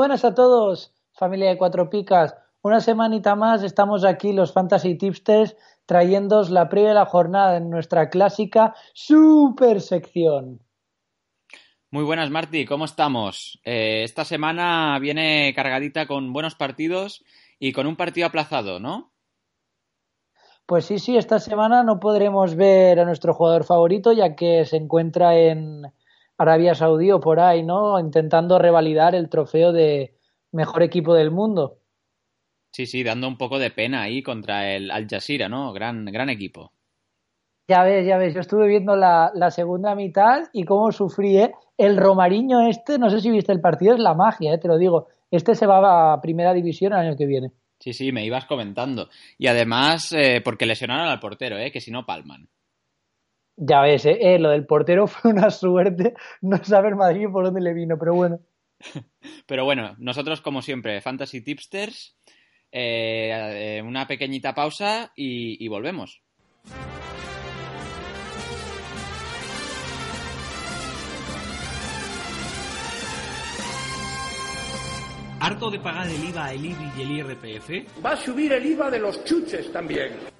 Buenas a todos, familia de Cuatro Picas. Una semanita más estamos aquí los Fantasy Tipsters trayéndos la previa de la jornada en nuestra clásica super sección. Muy buenas, Marty, ¿cómo estamos? Eh, esta semana viene cargadita con buenos partidos y con un partido aplazado, ¿no? Pues sí, sí, esta semana no podremos ver a nuestro jugador favorito ya que se encuentra en, Arabia Saudí o por ahí, ¿no? Intentando revalidar el trofeo de mejor equipo del mundo. Sí, sí, dando un poco de pena ahí contra el Al Jazeera, ¿no? Gran, gran equipo. Ya ves, ya ves, yo estuve viendo la, segunda mitad y cómo sufrí, ¿eh? El Romariño este, no sé si viste el partido, es la magia, ¿eh? te lo digo. Este se va a primera división el año que viene. Sí, sí, me ibas comentando. Y además, eh, porque lesionaron al portero, ¿eh? Que si no, palman. Ya ves, ¿eh? ¿eh? lo del portero fue una suerte no saber Madrid por dónde le vino, pero bueno. Pero bueno, nosotros como siempre, Fantasy Tipsters, eh, eh, una pequeñita pausa y, y volvemos. ¿Harto de pagar el IVA, el IBI y el IRPF? Va a subir el IVA de los chuches también.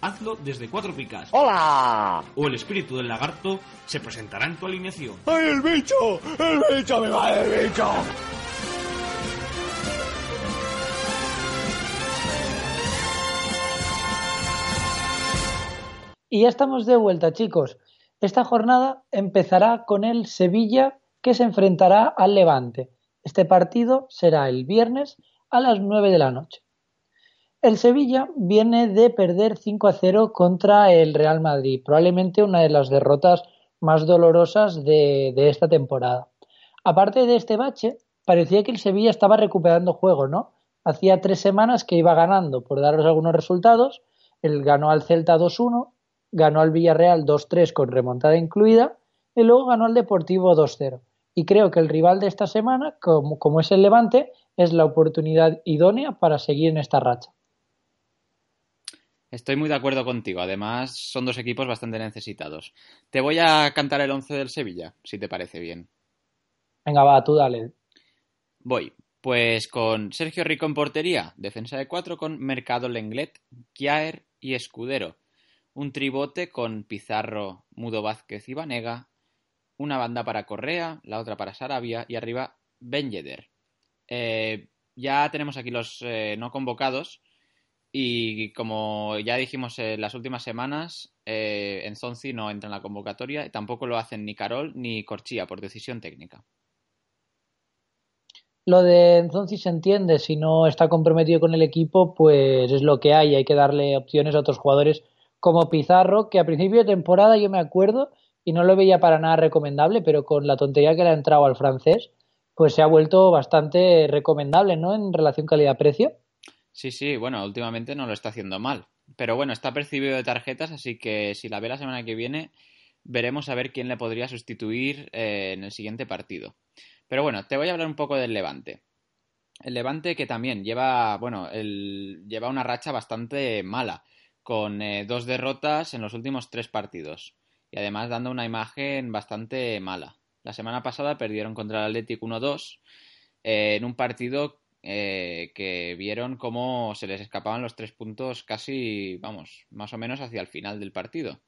hazlo desde cuatro picas. ¡Hola! O el espíritu del lagarto se presentará en tu alineación. ¡Ay, el bicho! ¡El bicho! ¡Me va el bicho! Y ya estamos de vuelta, chicos. Esta jornada empezará con el Sevilla que se enfrentará al Levante. Este partido será el viernes a las 9 de la noche. El Sevilla viene de perder 5 a 0 contra el Real Madrid, probablemente una de las derrotas más dolorosas de, esta temporada. Aparte de este bache, parecía que el Sevilla estaba recuperando juego, ¿no? Hacía tres semanas que iba ganando, por daros algunos resultados. Él ganó al Celta 2-1, ganó al Villarreal 2-3 con remontada incluida, y luego ganó al Deportivo 2-0. Y creo que el rival de esta semana, como, como es el Levante, es la oportunidad idónea para seguir en esta racha. Estoy muy de acuerdo contigo. Además, son dos equipos bastante necesitados. Te voy a cantar el 11 del Sevilla, si te parece bien. Venga, va, tú dale. Voy. Pues con Sergio Rico en portería, defensa de cuatro con Mercado Lenglet, Kiaer y Escudero. Un tribote con Pizarro, Mudo Vázquez y Vanega. Una banda para Correa, la otra para Sarabia y arriba Ben eh, ya tenemos aquí los eh, no convocados y como ya dijimos en las últimas semanas, eh, Enzonzi no entra en la convocatoria y tampoco lo hacen ni Carol ni Corchía por decisión técnica. Lo de Enzonzi se entiende, si no está comprometido con el equipo, pues es lo que hay, hay que darle opciones a otros jugadores como Pizarro, que a principio de temporada yo me acuerdo y no lo veía para nada recomendable, pero con la tontería que le ha entrado al francés, pues se ha vuelto bastante recomendable, ¿no? En relación calidad-precio. Sí, sí, bueno, últimamente no lo está haciendo mal. Pero bueno, está percibido de tarjetas, así que si la ve la semana que viene, veremos a ver quién le podría sustituir eh, en el siguiente partido. Pero bueno, te voy a hablar un poco del Levante. El Levante que también lleva, bueno, el, lleva una racha bastante mala, con eh, dos derrotas en los últimos tres partidos. Y además dando una imagen bastante mala. La semana pasada perdieron contra el Athletic 1-2 eh, en un partido eh, que vieron cómo se les escapaban los tres puntos casi, vamos, más o menos hacia el final del partido.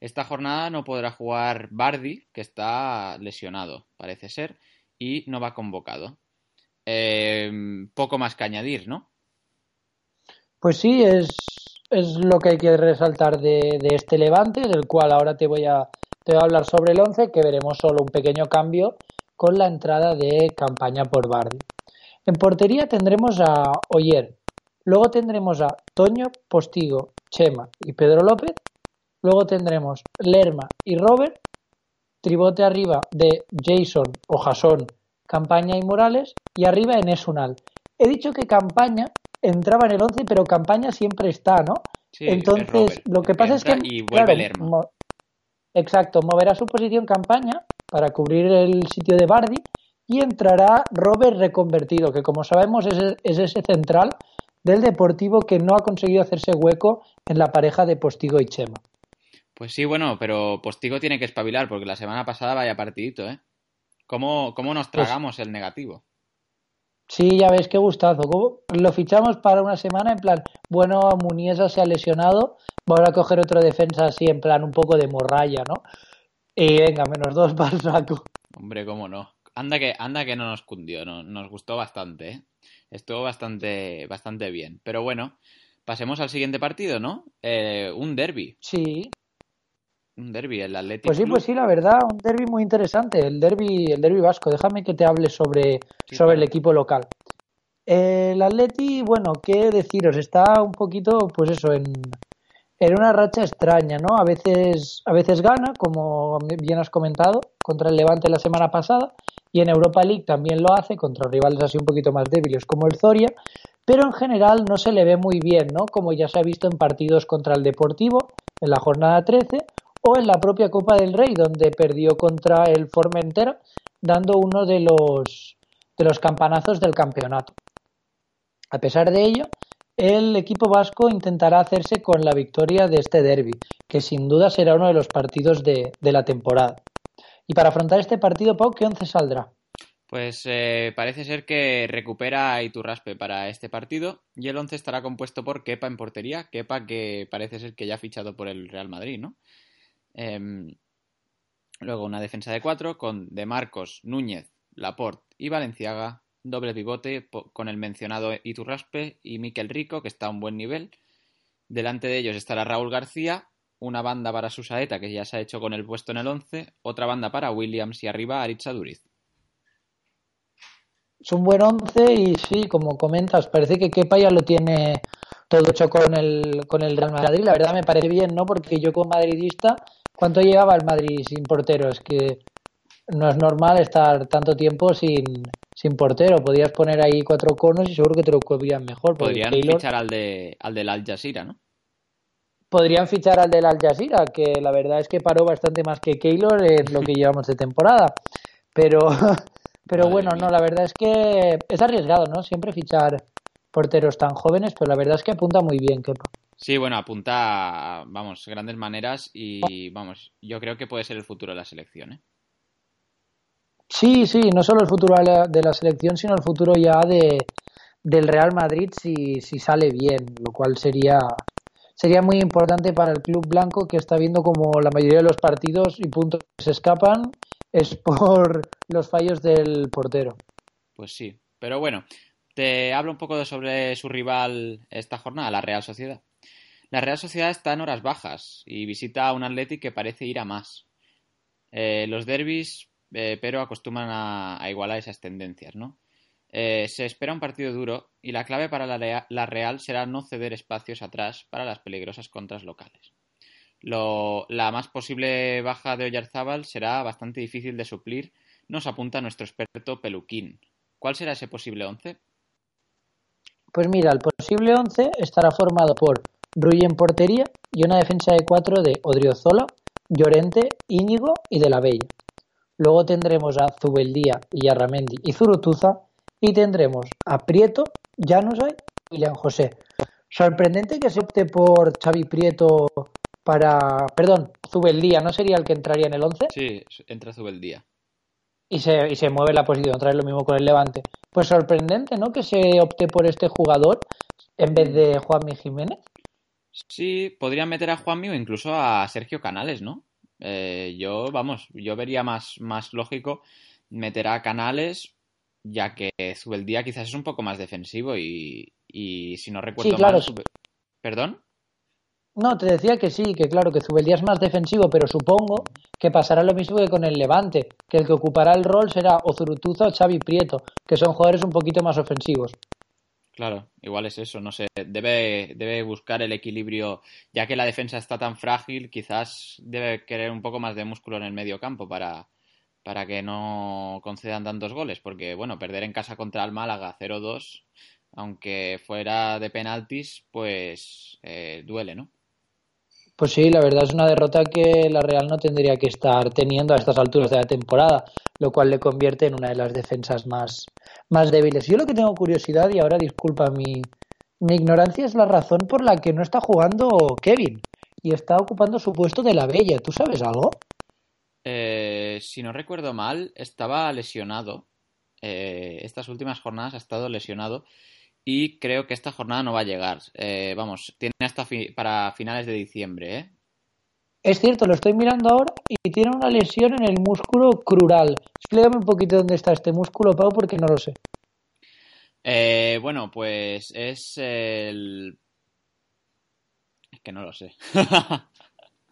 Esta jornada no podrá jugar Bardi, que está lesionado, parece ser, y no va convocado. Eh, poco más que añadir, ¿no? Pues sí, es, es lo que hay que resaltar de, de este Levante, del cual ahora te voy a, te voy a hablar sobre el 11, que veremos solo un pequeño cambio con la entrada de campaña por Bardi. En portería tendremos a Oyer, luego tendremos a Toño, Postigo, Chema y Pedro López, luego tendremos Lerma y Robert, tribote arriba de Jason o Jason, Campaña y Morales, y arriba en Esunal. He dicho que Campaña entraba en el 11, pero Campaña siempre está, ¿no? Sí, es Entonces, Robert, lo que pasa es que. y vuelve claro, mo- exacto, moverá su posición Campaña para cubrir el sitio de Bardi y entrará Robert reconvertido, que como sabemos es, es ese central del Deportivo que no ha conseguido hacerse hueco en la pareja de Postigo y Chema. Pues sí, bueno, pero Postigo tiene que espabilar porque la semana pasada vaya partidito, ¿eh? ¿Cómo, cómo nos Pues- tragamos el negativo? Sí, ya ves qué gustazo. ¿Cómo? Lo fichamos para una semana en plan, bueno, Muniesa se ha lesionado, vamos a coger otro defensa así en plan un poco de morralla, ¿no? Y venga, menos dos para el saco. Hombre, cómo no. Anda que, anda que no nos cundió, no- nos gustó bastante, ¿eh? Estuvo bastante, bastante bien. Pero bueno, pasemos al siguiente partido, ¿no? Eh, un derby. Sí, Un derby, el Athletic pues sí, Club. pues sí, la verdad, un derby muy interesante, el derby, el derby vasco. Déjame que te hable sobre, Sí, sobre claro. el equipo local. El Atleti, bueno, qué deciros, está un poquito, pues eso, en, en una racha extraña, ¿no? A veces, a veces gana, como bien has comentado, contra el Levante la semana pasada, y en Europa League también lo hace, contra rivales así un poquito más débiles como el Zoria, pero en general no se le ve muy bien, ¿no? Como ya se ha visto en partidos contra el Deportivo, en la jornada 13, o en la propia Copa del Rey, donde perdió contra el Formentera, dando uno de los, de los campanazos del campeonato. A pesar de ello, el equipo vasco intentará hacerse con la victoria de este derby, que sin duda será uno de los partidos de, de la temporada. Y para afrontar este partido, Pau, ¿qué once saldrá? Pues eh, parece ser que recupera Iturraspe para este partido y el 11 estará compuesto por Kepa en portería. Kepa que parece ser que ya ha fichado por el Real Madrid, ¿no? Em, luego una defensa de cuatro con De Marcos, Núñez, Laporte y Valenciaga. Doble pivote con el mencionado Iturraspe y Miquel Rico, que está a un buen nivel. Delante de ellos estará Raúl García, una banda para Susaeta, que ya se ha hecho con el puesto en el 11, otra banda para Williams y arriba Aritz Aduriz. Es un buen once y sí, como comentas, parece que Kepa ya lo tiene todo hecho con el, con el Real Madrid. La verdad me parece bien, ¿no? Porque yo como madridista, ¿cuánto llevaba el Madrid sin portero? Es que no es normal estar tanto tiempo sin, sin portero. Podías poner ahí cuatro conos y seguro que te lo cubrían mejor. Podrían Keylor- fichar al, de, al del Al Jazeera, ¿no? Podrían fichar al del Al Jazeera, que la verdad es que paró bastante más que Keylor en lo que llevamos de temporada. Pero, pero Madre bueno, mía. no, la verdad es que es arriesgado, ¿no? Siempre fichar porteros tan jóvenes, pero la verdad es que apunta muy bien, Kepa. Sí, bueno, apunta, vamos, grandes maneras y, vamos, yo creo que puede ser el futuro de la selección, ¿eh? Sí, sí, no solo el futuro de la, de la selección, sino el futuro ya de, del Real Madrid si, si sale bien, lo cual sería, sería muy importante para el club blanco que está viendo como la mayoría de los partidos y puntos se escapan es por los fallos del portero. Pues sí, pero bueno, te hablo un poco sobre su rival esta jornada, la Real Sociedad. La Real Sociedad está en horas bajas y visita a un Athletic que parece ir a más. Eh, los derbis, eh, pero acostumbran a igualar esas tendencias, ¿no? Eh, se espera un partido duro y la clave para la, Rea- la Real será no ceder espacios atrás para las peligrosas contras locales. Lo- la más posible baja de Oyarzábal será bastante difícil de suplir, nos apunta nuestro experto Peluquín. ¿Cuál será ese posible 11? Pues mira, el posible 11 estará formado por Rui en portería y una defensa de cuatro de Odriozola, Llorente, Íñigo y De la Bella. Luego tendremos a Zubeldía, Yarramendi y Zurutuza y tendremos a Prieto, Januzaj y William José. Sorprendente que se opte por Xavi Prieto para... Perdón, Zubeldía, ¿no sería el que entraría en el 11? Sí, entra Zubeldía. y se, y se mueve la posición, otra vez lo mismo con el Levante. Pues sorprendente, ¿no? Que se opte por este jugador en vez de Juanmi Jiménez. Sí, podrían meter a Juanmi o incluso a Sergio Canales, ¿no? Eh, yo, vamos, yo vería más, más lógico meter a Canales, ya que Zubeldía quizás es un poco más defensivo y, y si no recuerdo Sí, claro. mal... ¿Perdón? No, te decía que sí, que claro, que Zubeldía es más defensivo, pero supongo que pasará lo mismo que con el Levante, que el que ocupará el rol será o Zurutuza o Xavi Prieto, que son jugadores un poquito más ofensivos. Claro, igual es eso, no sé, debe, debe buscar el equilibrio, ya que la defensa está tan frágil, quizás debe querer un poco más de músculo en el medio campo para, para que no concedan tantos goles, porque bueno, perder en casa contra el Málaga 0-2, aunque fuera de penaltis, pues eh, duele, ¿no? Pues sí, la verdad es una derrota que la Real no tendría que estar teniendo a estas alturas de la temporada, lo cual le convierte en una de las defensas más, más débiles. Yo lo que tengo curiosidad, y ahora disculpa mi, mi ignorancia, es la razón por la que no está jugando Kevin y está ocupando su puesto de la Bella. ¿Tú sabes algo? Eh, si no recuerdo mal, estaba lesionado. Eh, estas últimas jornadas ha estado lesionado y creo que esta jornada no va a llegar. Eh, vamos, tiene hasta fi- para finales de diciembre, ¿eh? Es cierto, lo estoy mirando ahora y tiene una lesión en el músculo crural. Explícame un poquito dónde está este músculo, Pau, porque no lo sé. Eh, bueno, pues es el... Es que no lo sé.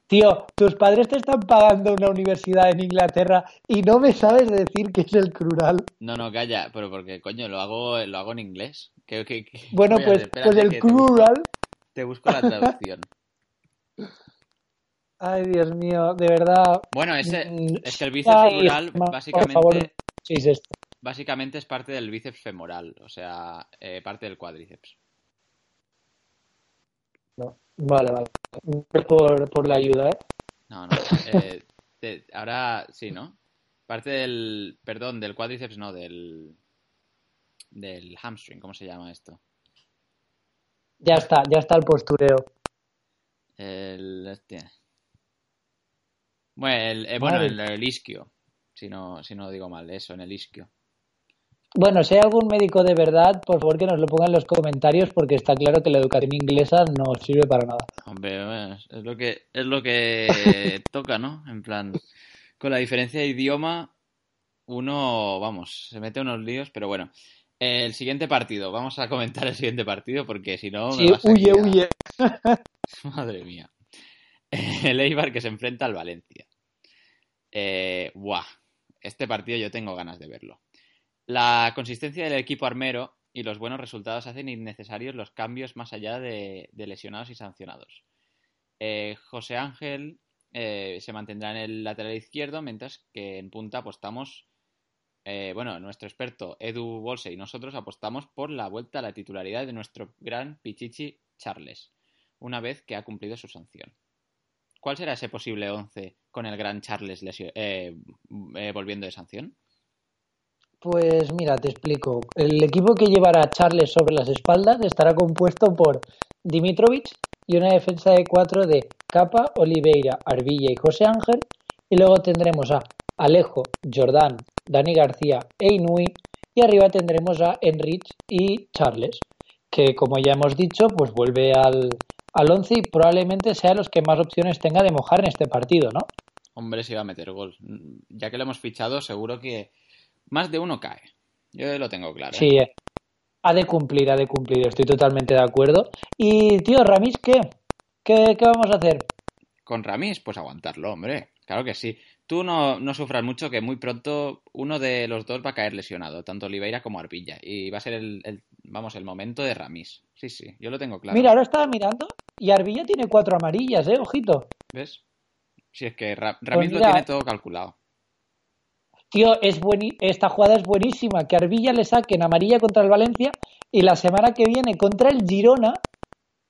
Tío, tus padres te están pagando una universidad en Inglaterra y no me sabes decir que es el crural. No, no, calla, pero porque, coño, lo hago, lo hago en inglés. ¿Qué- qué- qué Bueno, pues, pues el te crural. Te busco la traducción. Ay, Dios mío, de verdad. Bueno, ese, es que el bíceps ay, femoral ma- por básicamente, favor, es esto. básicamente es parte del bíceps femoral, o sea, eh, parte del cuádriceps. Vale, vale. Por, por la ayuda, ¿eh? No, no. eh, te- ahora sí, ¿no? Parte del, perdón, del cuádriceps, no, del, del hamstring, ¿cómo se llama esto? Ya está, ya está el postureo. El, este. Bueno, el, eh, bueno, el, el isquio, si no, si no digo mal, eso, en el isquio. Bueno, si hay algún médico de verdad, por favor que nos lo ponga en los comentarios porque está claro que la educación inglesa no sirve para nada. Hombre, bueno, es lo que, es lo que toca, ¿no? En plan, con la diferencia de idioma, uno, vamos, se mete unos líos, pero bueno. El siguiente partido, vamos a comentar el siguiente partido porque si no me Sí, huye, huye. Madre mía. El Eibar que se enfrenta al Valencia. Eh, buah, este partido yo tengo ganas de verlo. La consistencia del equipo armero y los buenos resultados hacen innecesarios los cambios más allá de, lesionados y sancionados. Eh, José Ángel eh, se mantendrá en el lateral izquierdo, mientras que en punta apostamos, eh, bueno, nuestro experto Edu Bolse y nosotros apostamos por la vuelta a la titularidad de nuestro gran Pichichi Charles, una vez que ha cumplido su sanción. ¿Cuál será ese posible 11 con el gran Charles eh, eh, volviendo de sanción? Pues mira, te explico. El equipo que llevará a Charles sobre las espaldas estará compuesto por Dimitrovic y una defensa de cuatro de Capa, Oliveira, Arbilla y José Ángel. Y luego tendremos a Alejo, Jordán, Dani García e Inui. Y arriba tendremos a Enrich y Charles, que como ya hemos dicho, pues vuelve al, al once y probablemente sea los que más opciones tenga de mojar en este partido, ¿no? Hombre, si va a meter gol. Ya que lo hemos fichado, seguro que más de uno cae. Yo lo tengo claro. Sí, eh, ha de cumplir, ha de cumplir, estoy totalmente de acuerdo. Y, tío, Ramis, ¿qué? ¿Qué, qué vamos a hacer? Con Ramis, pues aguantarlo, hombre. Claro que sí. Tú no, no sufras mucho que muy pronto uno de los dos va a caer lesionado, tanto Oliveira como Arbilla. Y va a ser el, el- vamos, el momento de Ramis. Sí, sí, yo lo tengo claro. Mira, ahora estaba mirando y Arbilla tiene cuatro amarillas, ¿eh? Ojito. ¿Ves? Si es que Ra- Ramis lo Pues mira- tiene todo calculado. Tío, es bueni- esta jugada es buenísima. Que Arbilla le saquen amarilla contra el Valencia y la semana que viene contra el Girona,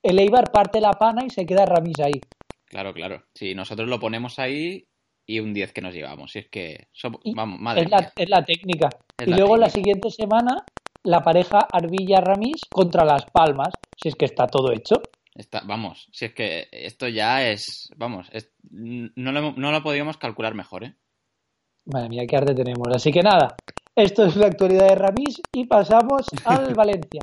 el Eibar parte la pana y se queda Ramis ahí. Claro, claro. Si nosotros lo ponemos ahí y un 10 que nos llevamos. Si es que somos, vamos, madre Es la, mía. es la técnica. Es y la luego la siguiente semana, la pareja Arbilla-Ramis contra Las Palmas. Si es que está todo hecho. Está, vamos, si es que esto ya es, vamos, es- no, lo, no lo podíamos calcular mejor, ¿eh? Madre mía, qué arte tenemos. Así que nada, esto es la actualidad de Ramis y pasamos al Valencia.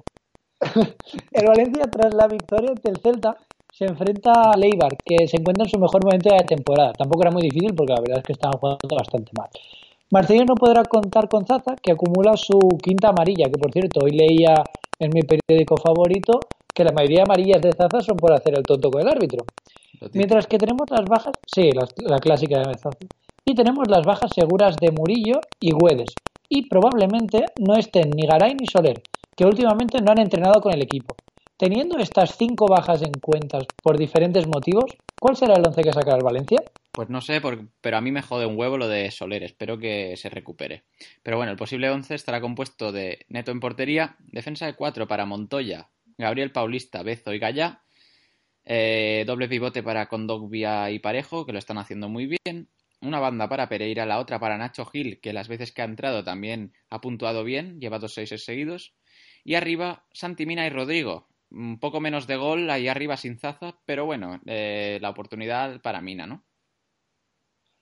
El Valencia, tras la victoria ante el Celta, se enfrenta al Eibar, que se encuentra en su mejor momento de la temporada. Tampoco era muy difícil porque la verdad es que estaban jugando bastante mal. Marcelino no podrá contar con Zaza, que acumula su quinta amarilla, que por cierto, hoy leía en mi periódico favorito que la mayoría de amarillas de Zaza son por hacer el tonto con el árbitro. Mientras que tenemos las bajas, sí, la, la clásica de Zaza. Y tenemos las bajas seguras de Murillo y Güedes. Y probablemente no estén ni Garay ni Soler, que últimamente no han entrenado con el equipo. Teniendo estas cinco bajas en cuentas por diferentes motivos, ¿cuál será el once que sacará el Valencia? Pues no sé, pero a mí me jode un huevo lo de Soler. Espero que se recupere. Pero bueno, el posible 11 estará compuesto de Neto en portería, defensa de 4 para Montoya, Gabriel Paulista, Bezo y Gallá, eh, doble pivote para Condogbia y Parejo, que lo están haciendo muy bien, una banda para Pereira, la otra para Nacho Gil, que las veces que ha entrado también ha puntuado bien, lleva dos seis seguidos, y arriba Santimina y Rodrigo, un poco menos de gol ahí arriba sin Zaza, pero bueno, eh, la oportunidad para Mina, ¿no?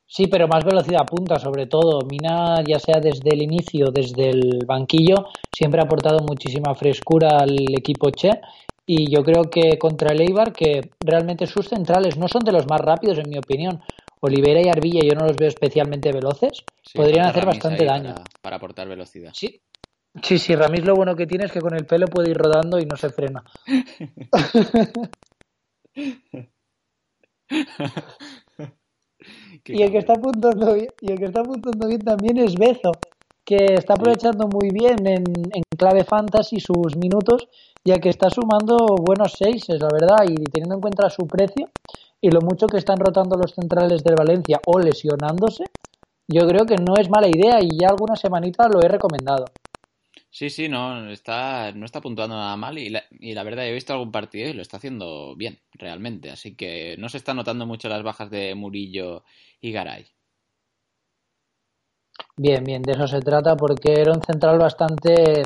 Sí, pero más velocidad punta, sobre todo. Mina, ya sea desde el inicio, desde el banquillo, siempre ha aportado muchísima frescura al equipo Che. Y yo creo que contra el Eibar, que realmente sus centrales no son de los más rápidos, en mi opinión. Olivera y Arvilla yo no los veo especialmente veloces. podrían hacer bastante daño. Para, aportar velocidad. Sí, Sí, sí, Ramis lo bueno que tiene es que con el pelo puede ir rodando y no se frena. y el que está apuntando bien, y el que está apuntando bien también es Bezo, que está aprovechando muy bien en, en, clave fantasy sus minutos, ya que está sumando buenos seises, la verdad, y teniendo en cuenta su precio y lo mucho que están rotando los centrales del Valencia o lesionándose, yo creo que no es mala idea y ya alguna semanita lo he recomendado. Sí, sí, no está, no está puntuando nada mal y la, y la verdad he visto algún partido y lo está haciendo bien, realmente. Así que no se está notando mucho las bajas de Murillo y Garay. Bien, bien, de eso se trata porque era un central bastante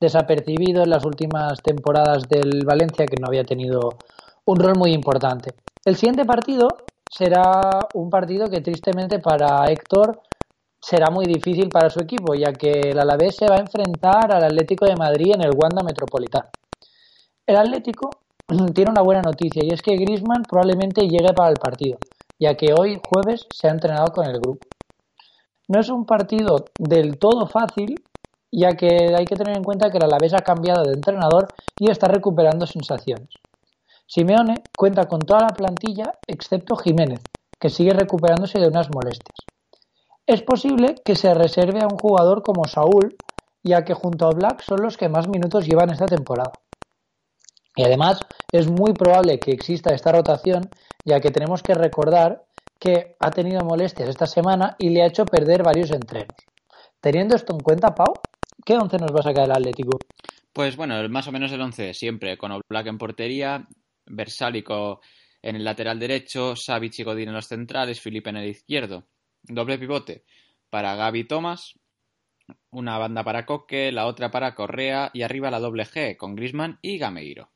desapercibido en las últimas temporadas del Valencia que no había tenido un rol muy importante. El siguiente partido será un partido que tristemente para Héctor será muy difícil para su equipo, ya que el Alavés se va a enfrentar al Atlético de Madrid en el Wanda Metropolitano. El Atlético tiene una buena noticia y es que Griezmann probablemente llegue para el partido, ya que hoy jueves se ha entrenado con el grupo. No es un partido del todo fácil, ya que hay que tener en cuenta que el Alavés ha cambiado de entrenador y está recuperando sensaciones. Simeone cuenta con toda la plantilla excepto Jiménez, que sigue recuperándose de unas molestias. Es posible que se reserve a un jugador como Saúl, ya que junto a Black son los que más minutos llevan esta temporada. Y además es muy probable que exista esta rotación, ya que tenemos que recordar que ha tenido molestias esta semana y le ha hecho perder varios entrenos. Teniendo esto en cuenta, Pau, ¿qué once nos va a sacar el Atlético? Pues bueno, más o menos el once siempre, con Black en portería, Versálico en el lateral derecho, Savic y Godín en los centrales, Felipe en el izquierdo. Doble pivote para Gaby Thomas, una banda para Coque, la otra para Correa y arriba la doble G con Grisman y Gameiro.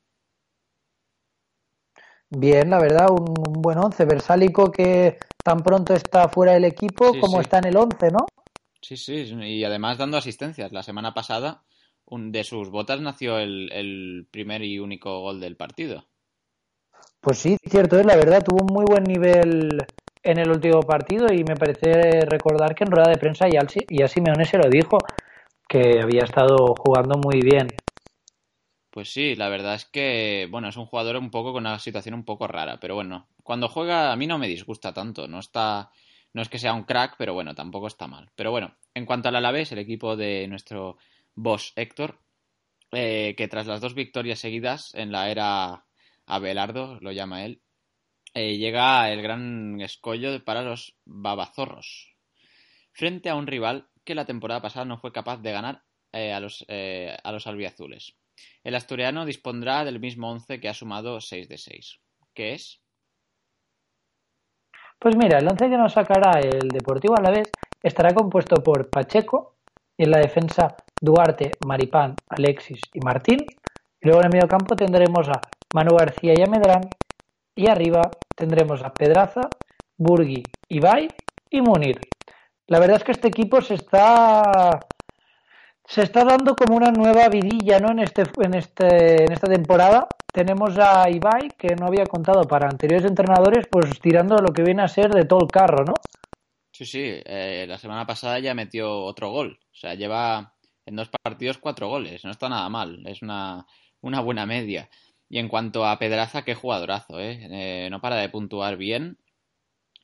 Bien, la verdad, un, buen once. Versálico que tan pronto está fuera del equipo como está en el once, ¿no? Sí, sí, y además dando asistencias. La semana pasada de sus botas nació el, el primer y único gol del partido. Pues sí, cierto es, la verdad, tuvo un muy buen nivel en el último partido y me parece recordar que en rueda de prensa ya, ya Simeone se lo dijo, que había estado jugando muy bien. Pues sí, la verdad es que, bueno, es un jugador un poco con una situación un poco rara, pero bueno, cuando juega a mí no me disgusta tanto, no está, no es que sea un crack, pero bueno, tampoco está mal. Pero bueno, en cuanto al Alavés, el equipo de nuestro boss Héctor, eh, que tras las dos victorias seguidas en la era Abelardo, lo llama él, eh, llega el gran escollo para los babazorros, frente a un rival que la temporada pasada no fue capaz de ganar eh, a, los, eh, a los albiazules. El asturiano dispondrá del mismo once que ha sumado 6 de 6. ¿Qué es? Pues mira, el once que nos sacará el Deportivo a la vez estará compuesto por Pacheco, y en la defensa Duarte, Maripán, Alexis y Martín. Y luego en el medio campo tendremos a Manu García y Amedrán, y arriba tendremos a Pedraza, Burgui, Ibai y Munir. La verdad es que este equipo se está se está dando como una nueva vidilla ¿no? en, este, en, este, en esta temporada. Tenemos a Ibai, que no había contado para anteriores entrenadores, pues tirando lo que viene a ser de todo el carro, ¿no? Sí, sí, eh, la semana pasada ya metió otro gol. O sea, lleva En dos partidos, cuatro goles. No está nada mal. Es una, una buena media. Y en cuanto a Pedraza, qué jugadorazo, ¿eh? ¿eh? No para de puntuar bien.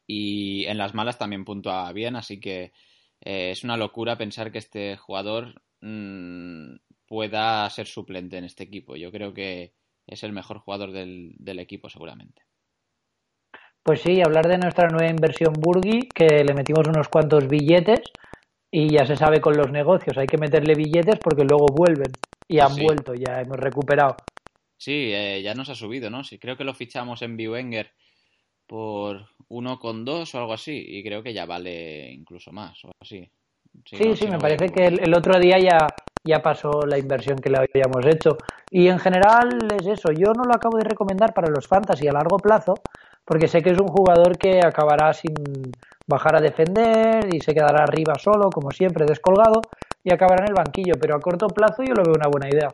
Y en las malas también puntúa bien. Así que eh, es una locura pensar que este jugador mmm, pueda ser suplente en este equipo. Yo creo que es el mejor jugador del, del equipo, seguramente. Pues sí, hablar de nuestra nueva inversión Burgi, que le metimos unos cuantos billetes y ya se sabe con los negocios, hay que meterle billetes porque luego vuelven y han sí. vuelto, ya hemos recuperado. Sí, eh, ya nos ha subido, ¿no? Sí, creo que lo fichamos en Biwenger por 1,2 o algo así y creo que ya vale incluso más o así. Sí, sí, no, sí si me no parece que el, el, otro día ya, ya pasó la inversión que le habíamos hecho. Y en general es eso, yo no lo acabo de recomendar para los fantasy a largo plazo porque sé que es un jugador que acabará sin bajar a defender y se quedará arriba solo, como siempre, descolgado, y acabará en el banquillo, pero a corto plazo yo lo veo una buena idea.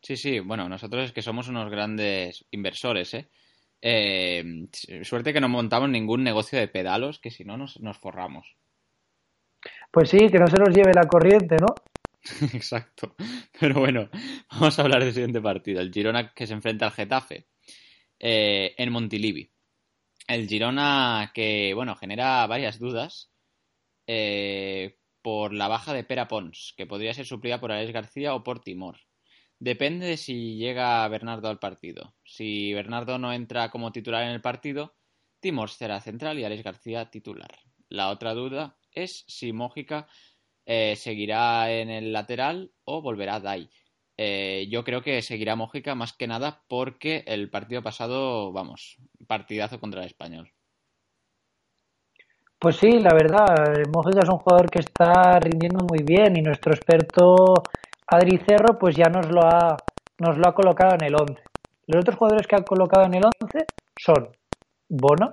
Sí, sí, bueno, nosotros es que somos unos grandes inversores, ¿eh? eh suerte que no montamos ningún negocio de pedalos, que si no nos, nos forramos. Pues sí, que no se nos lleve la corriente, ¿no? Exacto. Pero bueno, vamos a hablar del siguiente partido. El Girona que se enfrenta al Getafe eh, en Montilivi. El Girona que, bueno, genera varias dudas eh, por la baja de Pera Pons, que podría ser suplida por Alex García o por Timor. Depende de si llega Bernardo al partido. Si Bernardo no entra como titular en el partido, Timor será central y Alex García titular. La otra duda es si Mójica eh, seguirá en el lateral o volverá Dai. Eh, yo creo que seguirá Mójica más que nada porque el partido pasado, vamos, partidazo contra el español. Pues sí, la verdad, Mójica es un jugador que está rindiendo muy bien y nuestro experto Adri Cerro pues ya nos lo ha, nos lo ha colocado en el 11. Los otros jugadores que ha colocado en el 11 son Bono,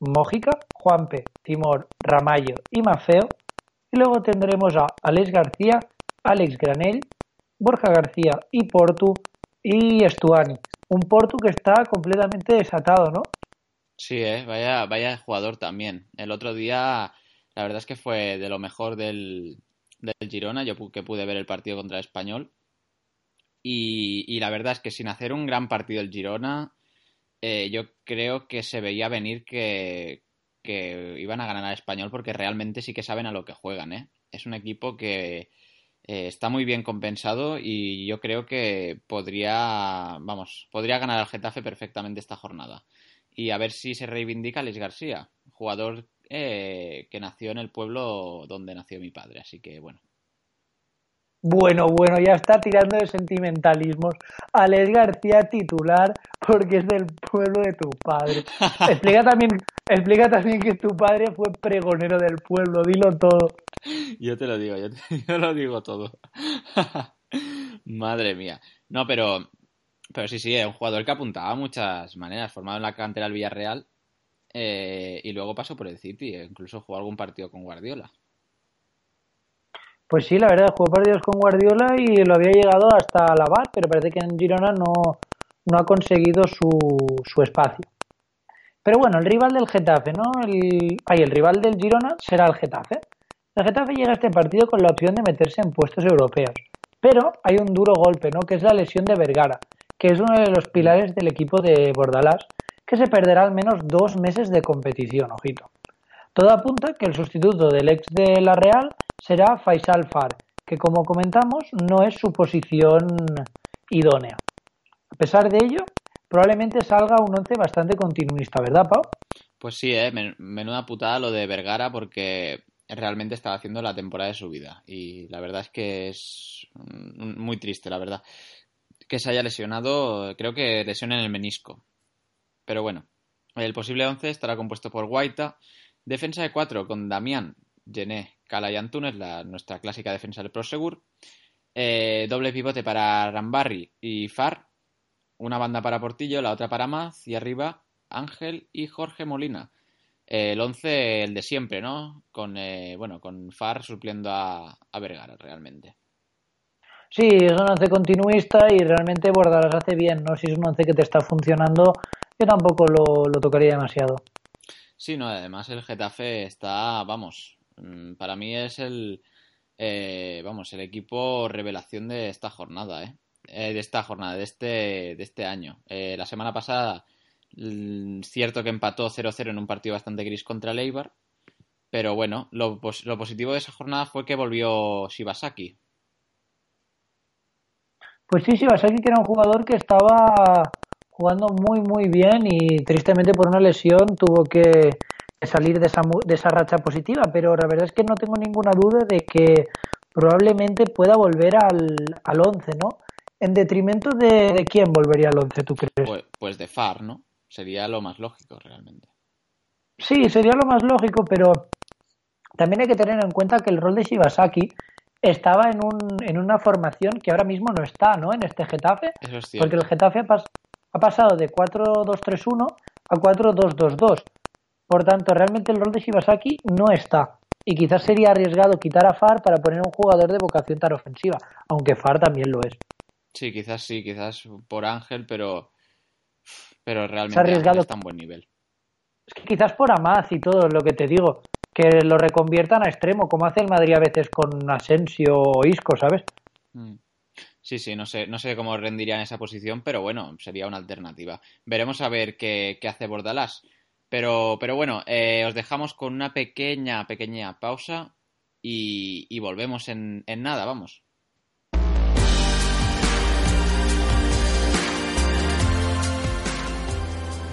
Mójica, Juanpe, Timor, Ramallo y Mafeo. Y luego tendremos a Alex García, Alex Granell, Borja García y Portu y Estuani. Un Portu que está completamente desatado, ¿no? Sí, eh, vaya, vaya jugador también. El otro día, la verdad es que fue de lo mejor del, del Girona, yo que pude ver el partido contra el Español. Y, la verdad es que sin hacer un gran partido el Girona, eh, yo creo que se veía venir que, que, iban a ganar al Español porque realmente sí que saben a lo que juegan. ¿eh? Es un equipo que eh, está muy bien compensado y yo creo que podría, vamos, podría ganar al Getafe perfectamente esta jornada. Y a ver si se reivindica Alex García, jugador eh, que nació en el pueblo donde nació mi padre. Así que bueno. Bueno, bueno, ya está tirando de sentimentalismos. Alex García titular porque es del pueblo de tu padre. explica también, explica también que tu padre fue pregonero del pueblo, dilo todo. Yo te lo digo, yo, te, yo lo digo todo. Madre mía. No, pero, pero sí, sí, es un jugador que apuntaba a muchas maneras, formado en la cantera del Villarreal eh, y luego pasó por el City, e incluso jugó algún partido con Guardiola. Pues sí, la verdad, jugó partidos con Guardiola y lo había llegado hasta la BAT, pero parece que en Girona no, no ha conseguido su, su, espacio. Pero bueno, el rival del Getafe, ¿no? El, el rival del Girona será el Getafe. El Getafe llega a este partido con la opción de meterse en puestos europeos. Pero hay un duro golpe, ¿no? Que es la lesión de Vergara, que es uno de los pilares del equipo de Bordalás, que se perderá al menos dos meses de competición, ojito. Todo apunta que el sustituto del ex de la Real será Faisal Far, que como comentamos no es su posición idónea. A pesar de ello, probablemente salga un once bastante continuista, ¿verdad, Pau? Pues sí, eh, menuda putada lo de Vergara porque realmente estaba haciendo la temporada de su vida y la verdad es que es muy triste, la verdad. Que se haya lesionado, creo que lesión en el menisco. Pero bueno, el posible 11 estará compuesto por Guaita, defensa de 4 con Damián, Gené, Cala y Antunes, la, nuestra clásica defensa del Prosegur. Eh, doble pivote para Rambarri y Far. Una banda para Portillo, la otra para Maz. Y arriba Ángel y Jorge Molina. Eh, el 11, el de siempre, ¿no? Con, eh, bueno, con Far supliendo a, a, Vergara realmente. Sí, es un once continuista y realmente Bordalas hace bien, ¿no? Si es un once que te está funcionando, yo tampoco lo, lo tocaría demasiado. Sí, no, además el Getafe está, vamos, para mí es el, eh, vamos, el equipo revelación de esta jornada, ¿eh? Eh, de esta jornada, de este, de este año. Eh, la semana pasada, mm, cierto que empató 0-0 en un partido bastante gris contra el pero bueno, lo, lo positivo de esa jornada fue que volvió Shibasaki. Pues sí, Shibasaki que era un jugador que estaba jugando muy muy bien y tristemente por una lesión tuvo que salir de esa, de esa racha positiva, pero la verdad es que no tengo ninguna duda de que probablemente pueda volver al, al 11, ¿no? En detrimento de, de quién volvería al 11, ¿tú crees? Pues, pues de Far, ¿no? Sería lo más lógico realmente. Sí, sería lo más lógico, pero también hay que tener en cuenta que el rol de Shibasaki estaba en, un, en una formación que ahora mismo no está, ¿no? En este Getafe, Eso es porque el Getafe ha, pas- ha pasado de 4-2-3-1 a 4-2-2-2. Por tanto, realmente el rol de Shibasaki no está. Y quizás sería arriesgado quitar a Far para poner un jugador de vocación tan ofensiva, aunque Far también lo es. Sí, quizás sí, quizás por Ángel, pero, pero realmente arriesgado. Está en buen nivel. Es que quizás por Amaz y todo lo que te digo, que lo reconviertan a extremo, como hace el Madrid a veces con Asensio o Isco, ¿sabes? Mm. Sí, sí, no sé, no sé cómo rendiría en esa posición, pero bueno, sería una alternativa. Veremos a ver qué, qué hace Bordalás. Pero, pero bueno, eh, os dejamos con una pequeña, pequeña pausa y, y volvemos en, en nada, vamos.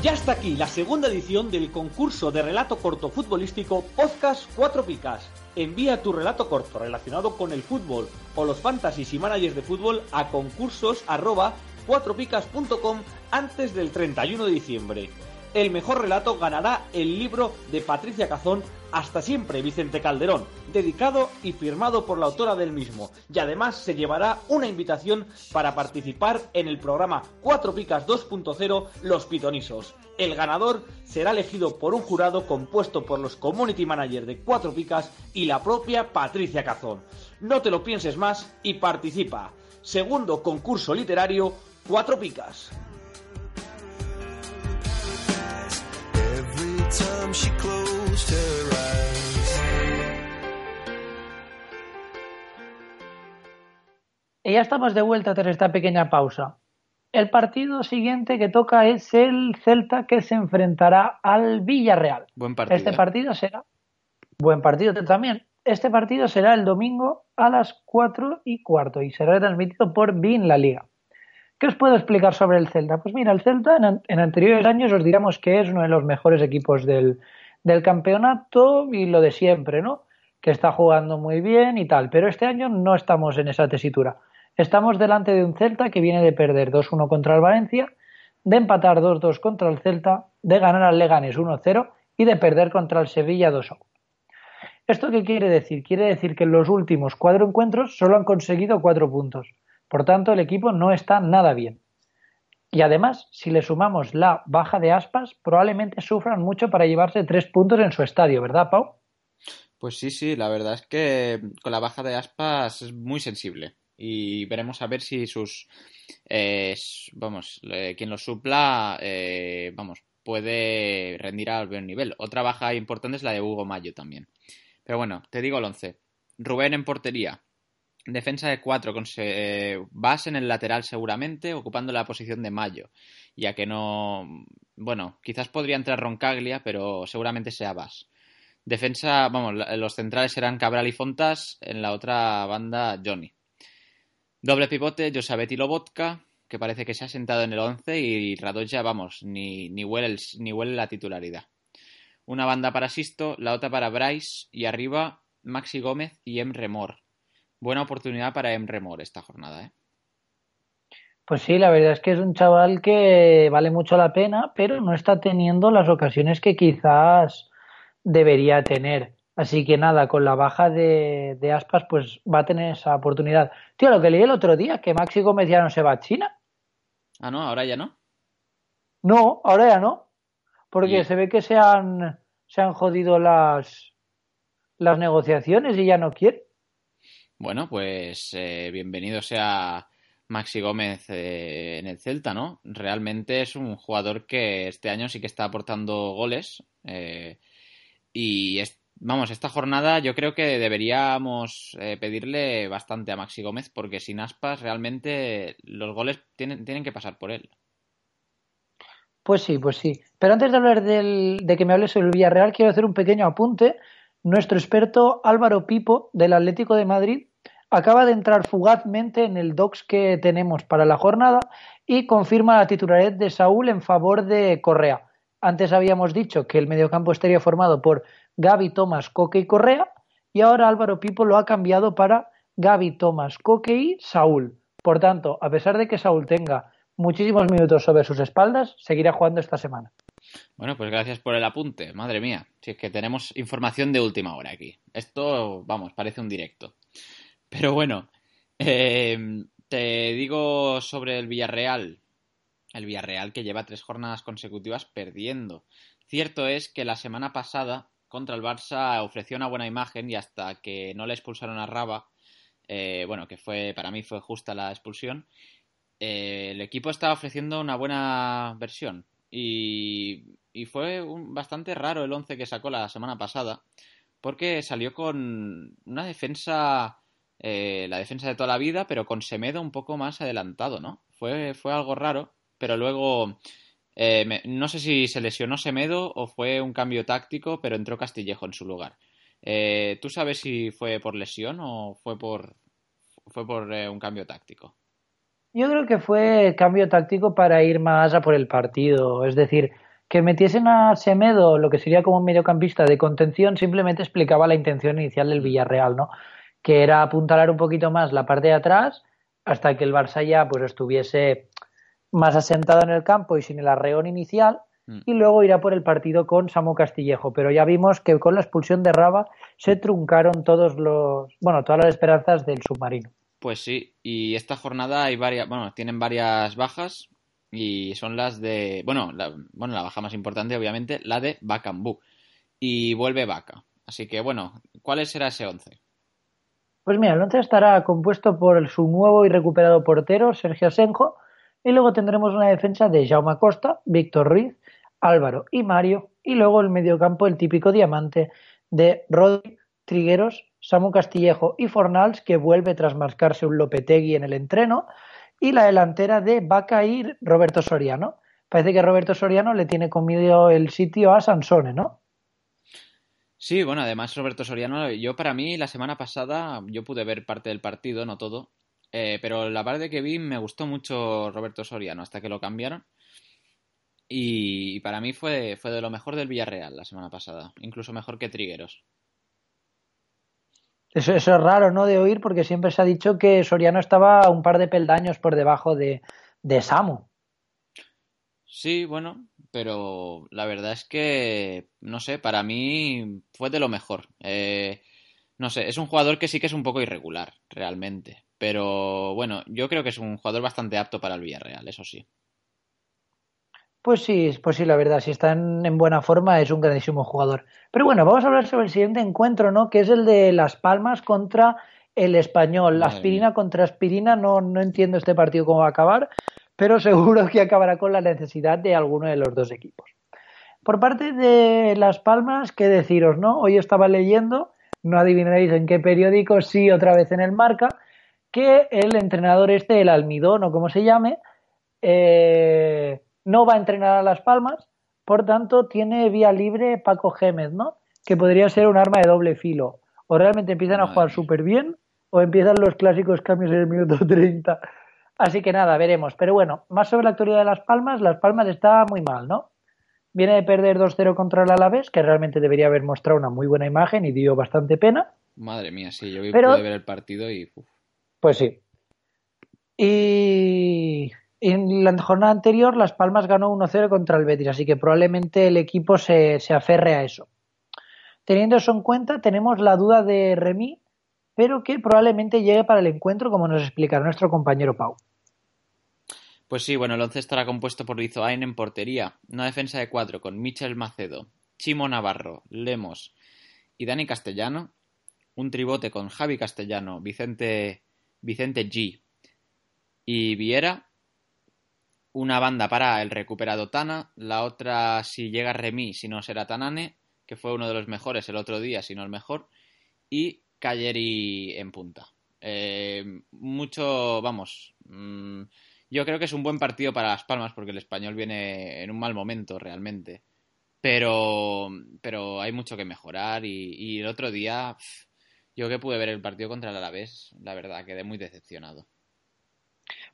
Ya está aquí la segunda edición del concurso de relato corto futbolístico Podcast 4 Picas. Envía tu relato corto relacionado con el fútbol o los fantasies y managers de fútbol a concursos arroba 4picas.com antes del 31 de diciembre. El mejor relato ganará el libro de Patricia Cazón Hasta siempre Vicente Calderón, dedicado y firmado por la autora del mismo. Y además se llevará una invitación para participar en el programa 4 Picas 2.0 Los Pitonisos. El ganador será elegido por un jurado compuesto por los community managers de 4 Picas y la propia Patricia Cazón. No te lo pienses más y participa. Segundo concurso literario 4 Picas. Y ya estamos de vuelta tras esta pequeña pausa. El partido siguiente que toca es el Celta que se enfrentará al Villarreal. Buen partido. Este ¿eh? partido será buen partido también. Este partido será el domingo a las 4 y cuarto y será transmitido por BIN La Liga. ¿Qué os puedo explicar sobre el Celta? Pues mira, el Celta en, an- en anteriores años os diríamos que es uno de los mejores equipos del, del campeonato y lo de siempre, ¿no? Que está jugando muy bien y tal, pero este año no estamos en esa tesitura. Estamos delante de un Celta que viene de perder 2-1 contra el Valencia, de empatar 2-2 contra el Celta, de ganar al Leganés 1-0 y de perder contra el Sevilla 2-1. ¿Esto qué quiere decir? Quiere decir que en los últimos cuatro encuentros solo han conseguido cuatro puntos. Por tanto, el equipo no está nada bien. Y además, si le sumamos la baja de aspas, probablemente sufran mucho para llevarse tres puntos en su estadio, ¿verdad, Pau? Pues sí, sí, la verdad es que con la baja de aspas es muy sensible. Y veremos a ver si sus. eh, vamos, quien los supla, eh, vamos, puede rendir al buen nivel. Otra baja importante es la de Hugo Mayo también. Pero bueno, te digo el 11. Rubén en portería. Defensa de 4, con Vas en el lateral seguramente, ocupando la posición de Mayo. Ya que no. Bueno, quizás podría entrar Roncaglia, pero seguramente sea Vas. Defensa, vamos, los centrales serán Cabral y Fontas, en la otra banda Johnny. Doble pivote, Josabet y Lobotka, que parece que se ha sentado en el 11 y Radoja, vamos, ni, ni, huele el- ni huele la titularidad. Una banda para Sisto, la otra para Bryce y arriba Maxi Gómez y Emre Mor. Buena oportunidad para Emre Mor esta jornada, ¿eh? Pues sí, la verdad es que es un chaval que vale mucho la pena, pero no está teniendo las ocasiones que quizás debería tener. Así que nada, con la baja de, de aspas, pues va a tener esa oportunidad. Tío, lo que leí el otro día, que Maxi Gómez ya no se va a China. Ah, no, ahora ya no. No, ahora ya no. Porque Y- se ve que se han, se han jodido las, las negociaciones y ya no quiere. Bueno, pues eh, bienvenido sea Maxi Gómez eh, en el Celta, ¿no? Realmente es un jugador que este año sí que está aportando goles eh, y es vamos, esta jornada yo creo que deberíamos eh, pedirle bastante a Maxi Gómez porque sin aspas realmente los goles tienen, tienen que pasar por él. Pues sí, pues sí. Pero antes de hablar del, de que me hables sobre el Villarreal, quiero hacer un pequeño apunte. Nuestro experto Álvaro Pipo, del Atlético de Madrid, acaba de entrar fugazmente en el docs que tenemos para la jornada y confirma la titularidad de Saúl en favor de Correa. Antes habíamos dicho que el mediocampo estaría formado por Gaby, Tomás, Coque y Correa y ahora Álvaro Pipo lo ha cambiado para Gaby, Tomás, Coque y Saúl. Por tanto, a pesar de que Saúl tenga muchísimos minutos sobre sus espaldas, seguirá jugando esta semana. Bueno, pues gracias por el apunte. Madre mía, si es que tenemos información de última hora aquí. Esto, vamos, parece un directo. Pero bueno, eh, te digo sobre el Villarreal. El Villarreal que lleva tres jornadas consecutivas perdiendo. Cierto es que la semana pasada contra el Barça ofreció una buena imagen y hasta que no le expulsaron a Raba, eh, bueno, que fue para mí fue justa la expulsión, eh, el equipo estaba ofreciendo una buena versión y, fue un, bastante raro el 11 que sacó la semana pasada porque salió con una defensa, eh, la defensa de toda la vida, pero con Semedo un poco más adelantado, ¿no? Fue, fue algo raro, pero luego eh, me- no sé si se lesionó Semedo o fue un cambio táctico, pero entró Castillejo en su lugar. Eh, ¿Tú sabes si fue por lesión o fue por, fue por eh, un cambio táctico? Yo creo que fue cambio táctico para ir más a por el partido. Es decir, que metiesen a Semedo, lo que sería como un mediocampista de contención, simplemente explicaba la intención inicial del Villarreal, ¿no? Que era apuntalar un poquito más la parte de atrás hasta que el Barça ya pues estuviese más asentado en el campo y sin el arreón inicial Mm. y luego irá por el partido con Samu Castillejo. Pero ya vimos que con la expulsión de Raba se truncaron todos los, bueno, todas las esperanzas del submarino. Pues sí, y esta jornada hay varias, bueno, tienen varias bajas y son las de, bueno, la, bueno, la baja más importante obviamente, la de Bakambu. Y vuelve Vaca. Así que bueno, ¿cuál será ese 11? Pues mira, el once estará compuesto por su nuevo y recuperado portero, Sergio Asenjo, y luego tendremos una defensa de Jaume Costa, Víctor Ruiz, Álvaro y Mario, y luego el mediocampo, el típico diamante de Rodri, Trigueros, Samu Castillejo y Fornals, que vuelve tras marcarse un Lopetegui en el entreno, y la delantera de Vaca Roberto Soriano. Parece que Roberto Soriano le tiene comido el sitio a Sansone, ¿no? Sí, bueno, además Roberto Soriano, yo para mí la semana pasada yo pude ver parte del partido, no todo, eh, pero la parte que vi me gustó mucho Roberto Soriano hasta que lo cambiaron y, para mí fue, fue de lo mejor del Villarreal la semana pasada, incluso mejor que Trigueros. Eso, eso es raro, ¿no? De oír, porque siempre se ha dicho que Soriano estaba un par de peldaños por debajo de, de Samu. Sí, bueno, pero la verdad es que, no sé, para mí fue de lo mejor. Eh, no sé, es un jugador que sí que es un poco irregular, realmente. Pero bueno, yo creo que es un jugador bastante apto para el Villarreal, eso sí. Pues sí, pues sí, la verdad, si está en, en buena forma es un grandísimo jugador. Pero bueno, vamos a hablar sobre el siguiente encuentro, ¿no? Que es el de Las Palmas contra el Español. Madre aspirina mía. contra aspirina, no, no entiendo este partido cómo va a acabar, pero seguro que acabará con la necesidad de alguno de los dos equipos. Por parte de Las Palmas, ¿qué deciros, no? Hoy estaba leyendo, no adivinaréis en qué periódico, sí, otra vez en el Marca, que el entrenador este, el Almidón o como se llame, eh, no va a entrenar a Las Palmas, por tanto tiene vía libre Paco Gémez, ¿no? Que podría ser un arma de doble filo. O realmente empiezan a jugar súper bien, o empiezan los clásicos cambios en el minuto 30. Así que nada, veremos. Pero bueno, más sobre la actualidad de Las Palmas. Las Palmas está muy mal, ¿no? Viene de perder 2-0 contra el Alavés, que realmente debería haber mostrado una muy buena imagen y dio bastante pena. Madre mía, sí, yo vi- Pero- pude ver el partido y... uf. Pues sí. Y en la jornada anterior, Las Palmas ganó 1-0 contra el Betis, así que probablemente el equipo se, se aferre a eso. Teniendo eso en cuenta, tenemos la duda de Remy, pero que probablemente llegue para el encuentro, como nos explicará nuestro compañero Pau. Pues sí, bueno, el once estará compuesto por Lizoain en portería, una defensa de cuatro con Michel Macedo, Chimo Navarro, Lemos y Dani Castellano, un tribote con Javi Castellano, Vicente, Vicente G y Viera, una banda para el recuperado Tana, la otra si llega Remy, si no será Tanane, que fue uno de los mejores el otro día, si no el mejor, y Cagliari en punta. Eh, mucho, vamos, mm, yo creo que es un buen partido para Las Palmas porque el español viene en un mal momento realmente. Pero, pero hay mucho que mejorar y, y el otro día, yo que pude ver el partido contra el Alavés, la verdad, quedé muy decepcionado.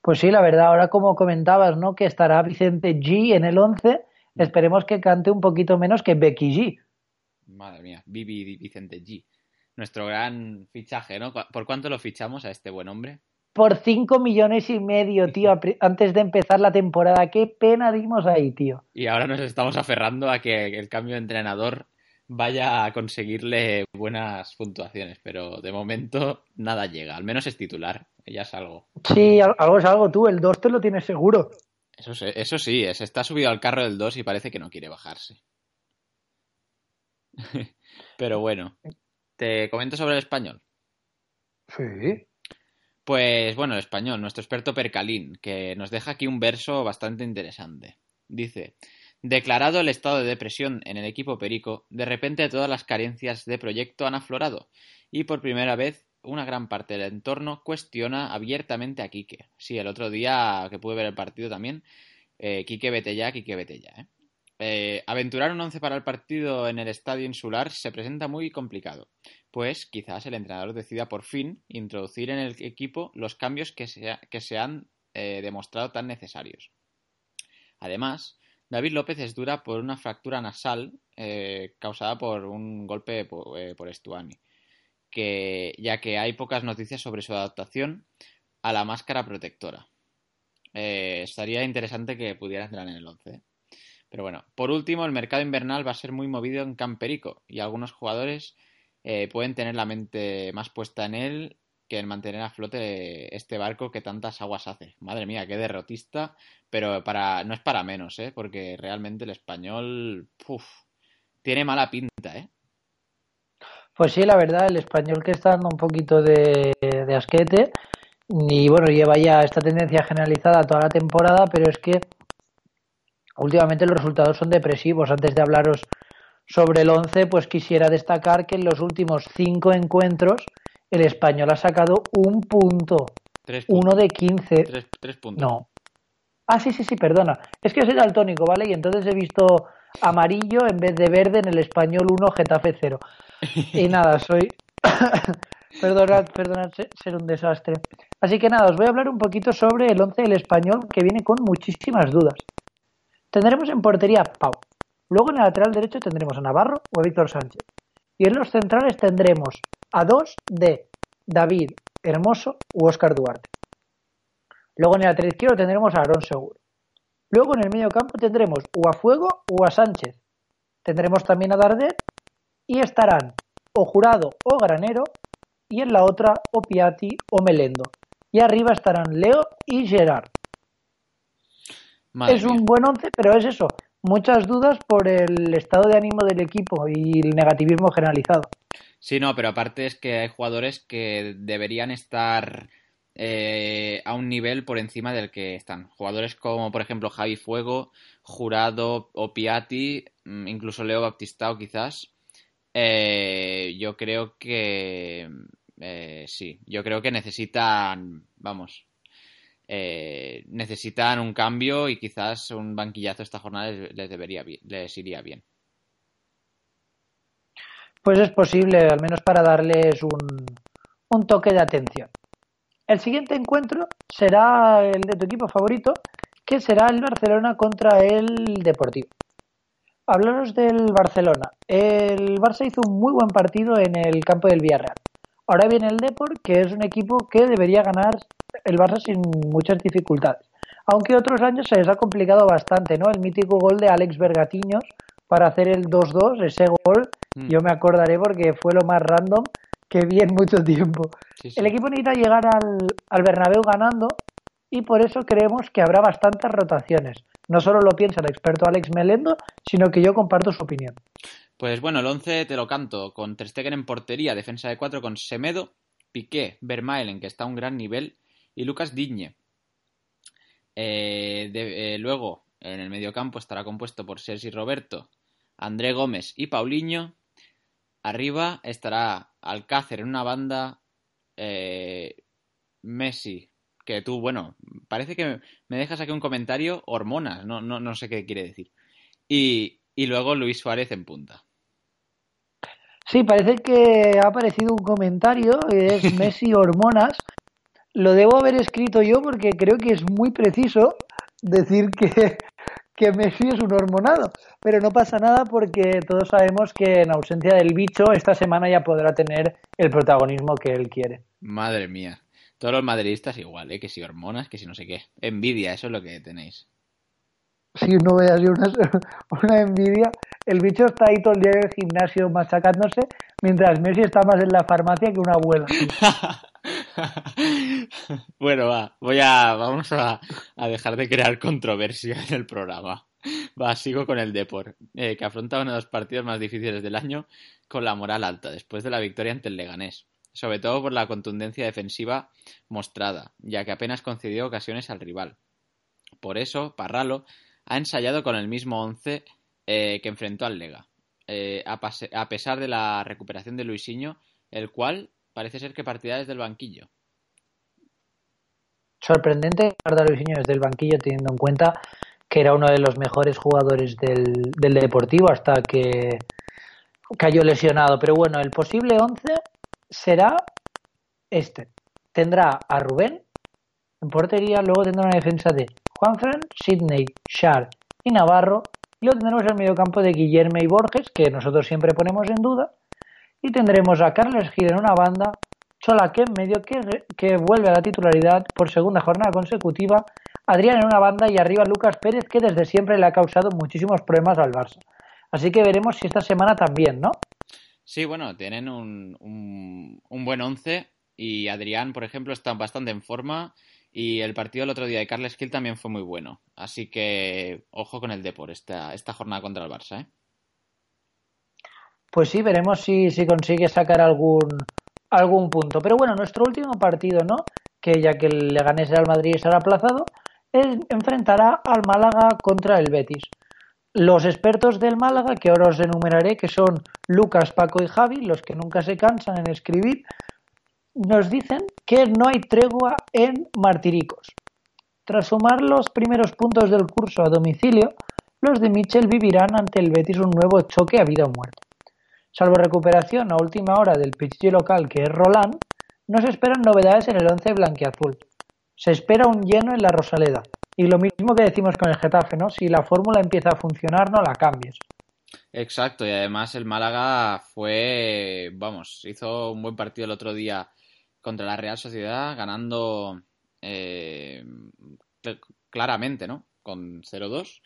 Pues sí, la verdad, ahora como comentabas, ¿no? Que estará Vicente G en el 11, esperemos que cante un poquito menos que Becky G. Madre mía, Vivi Vicente G. Nuestro gran fichaje, ¿no? ¿Por cuánto lo fichamos a este buen hombre? Por 5 millones y medio, tío, antes de empezar la temporada. Qué pena dimos ahí, tío. Y ahora nos estamos aferrando a que el cambio de entrenador vaya a conseguirle buenas puntuaciones, pero de momento nada llega, al menos es titular, ya es algo. Sí, al- algo es algo, tú, el 2 te lo tienes seguro. Eso, eso sí, se está subido al carro del 2 y parece que no quiere bajarse. Pero bueno, te comento sobre el español. Sí. Pues bueno, el español, nuestro experto Percalín, que nos deja aquí un verso bastante interesante. Dice, declarado el estado de depresión en el equipo Perico, de repente todas las carencias de proyecto han aflorado y por primera vez una gran parte del entorno cuestiona abiertamente a Quique. Sí, el otro día que pude ver el partido también, eh, Quique vete ya, Quique vete ya. ¿eh? Eh, aventurar un once para el partido en el estadio insular se presenta muy complicado, pues quizás el entrenador decida por fin introducir en el equipo los cambios que se, que se han eh, demostrado tan necesarios. Además, David López es dura por una fractura nasal eh, causada por un golpe eh, por Estuani, que, ya que hay pocas noticias sobre su adaptación a la máscara protectora. Eh, estaría interesante que pudiera entrar en el 11. Pero bueno, por último, el mercado invernal va a ser muy movido en Camperico y algunos jugadores eh, pueden tener la mente más puesta en él que en mantener a flote este barco que tantas aguas hace. Madre mía, qué derrotista, pero para no es para menos, ¿eh? Porque realmente el español puf, tiene mala pinta, ¿eh? Pues sí, la verdad, el español que está dando un poquito de, de asquete y bueno, lleva ya esta tendencia generalizada toda la temporada, pero es que últimamente los resultados son depresivos. Antes de hablaros sobre el 11, pues quisiera destacar que en los últimos cinco encuentros el español ha sacado un punto, Tres uno de 15. Tres, tres puntos. No. Ah, sí, sí, sí, perdona. Es que soy daltónico, ¿vale? Y entonces he visto amarillo en vez de verde en el español 1, Getafe 0. Y nada, soy. perdonad, perdonad se- ser un desastre. Así que nada, os voy a hablar un poquito sobre el 11 del español que viene con muchísimas dudas. Tendremos en portería Pau. Luego en el lateral derecho tendremos a Navarro o a Víctor Sánchez. Y en los centrales tendremos a dos de David Hermoso u Óscar Duarte. Luego en el lateral izquierdo tendremos a Aarón Seguro. Luego en el medio campo tendremos o a Fuego o a Sánchez. Tendremos también a Darder y estarán o Jurado o Granero y en la otra o Piatti o Melendo. Y arriba estarán Leo y Gerard. Madre es mía. un buen once, pero es eso. Muchas dudas por el estado de ánimo del equipo y el negativismo generalizado. Sí, no, pero aparte es que hay jugadores que deberían estar eh, a un nivel por encima del que están. Jugadores como, por ejemplo, Javi Fuego, Jurado o Piatti, mm, incluso Leo Baptistao quizás. Eh, yo creo que eh, sí, yo creo que necesitan, vamos, eh, necesitan un cambio y quizás un banquillazo esta jornada les, les debería les iría bien. Pues es posible, al menos para darles un, un toque de atención. El siguiente encuentro será el de tu equipo favorito, que será el Barcelona contra el Deportivo. Hablaros del Barcelona. El Barça hizo un muy buen partido en el campo del Villarreal. Ahora viene el Deport, que es un equipo que debería ganar el Barça sin muchas dificultades. Aunque otros años se les ha complicado bastante, ¿no? El mítico gol de Alex Bergatiños para hacer el 2-2, ese gol, Mm. yo me acordaré porque fue lo más random que vi en mucho tiempo. Sí, sí. El equipo necesita llegar al, al Bernabéu ganando y por eso creemos que habrá bastantes rotaciones. No solo lo piensa el experto Alex Melendo, sino que yo comparto su opinión. Pues bueno, el 11 te lo canto, con Ter en portería, defensa de 4 con Semedo, Piqué, Vermaelen, que está a un gran nivel, y Lucas Digne. Eh, eh, luego, en el mediocampo estará compuesto por Sergi Roberto, André Gómez y Paulinho. Arriba estará Alcácer en una banda, eh, Messi, que tú, bueno, parece que me dejas aquí un comentario, hormonas, no, no, no sé qué quiere decir. Y, y luego Luis Suárez en punta. Sí, parece que ha aparecido un comentario, es Messi hormonas. Lo debo haber escrito yo porque creo que es muy preciso decir que, que Messi es un hormonado. Pero no pasa nada porque todos sabemos que en ausencia del bicho esta semana ya podrá tener el protagonismo que él quiere. Madre mía. Todos los madridistas igual, ¿eh? Que si hormonas, que si no sé qué. Envidia, eso es lo que tenéis. Si no veas yo una, una envidia, el bicho está ahí todo el día en el gimnasio machacándose, mientras Messi está más en la farmacia que una abuela. bueno, va, voy a, vamos a, a dejar de crear controversia en el programa. Va, sigo con el Depor, eh, que afronta uno de los partidos más difíciles del año con la moral alta, después de la victoria ante el Leganés, sobre todo por la contundencia defensiva mostrada, ya que apenas concedió ocasiones al rival. Por eso, Parralo ha ensayado con el mismo once eh, que enfrentó al Lega, eh, a, pesar de la recuperación de Luisinho, el cual parece ser que partirá desde el banquillo. Sorprendente guardar a Luisinho desde el banquillo teniendo en cuenta que era uno de los mejores jugadores del, del Deportivo hasta que cayó lesionado. Pero bueno, el posible 11 será este. Tendrá a Rubén en portería, luego tendrá una defensa de Juanfran, Sidney, Shar y Navarro. Y luego tendremos el mediocampo de Guillermo y Borges, que nosotros siempre ponemos en duda. Y tendremos a Carles Gil en una banda, Cholaque en medio que, que vuelve a la titularidad por segunda jornada consecutiva, Adrián en una banda y arriba Lucas Pérez que desde siempre le ha causado muchísimos problemas al Barça. Así que veremos si esta semana también, ¿no? Sí, bueno, tienen un, un, un buen once y Adrián, por ejemplo, está bastante en forma y el partido el otro día de Carles Gil también fue muy bueno. Así que ojo con el Depor esta, esta jornada contra el Barça, ¿eh? Pues sí, veremos si, si consigue sacar algún, algún punto. Pero bueno, nuestro último partido, ¿no? Que ya que el Leganés Real Madrid será aplazado, enfrentará al Málaga contra el Betis. Los expertos del Málaga, que ahora os enumeraré, que son Lucas, Paco y Javi, los que nunca se cansan en escribir, nos dicen que no hay tregua en Martiricos. Tras sumar los primeros puntos del curso a domicilio, los de Michel vivirán ante el Betis un nuevo choque a vida o muerte. Salvo recuperación a última hora del pichichi local que es Roland, no se esperan novedades en el once blanquiazul. Se espera un lleno en la Rosaleda. Y lo mismo que decimos con el Getafe, ¿no? Si la fórmula empieza a funcionar, no la cambies. Exacto, y además el Málaga fue, vamos, hizo un buen partido el otro día contra la Real Sociedad, ganando eh, cl- claramente, ¿no? Con 0-2.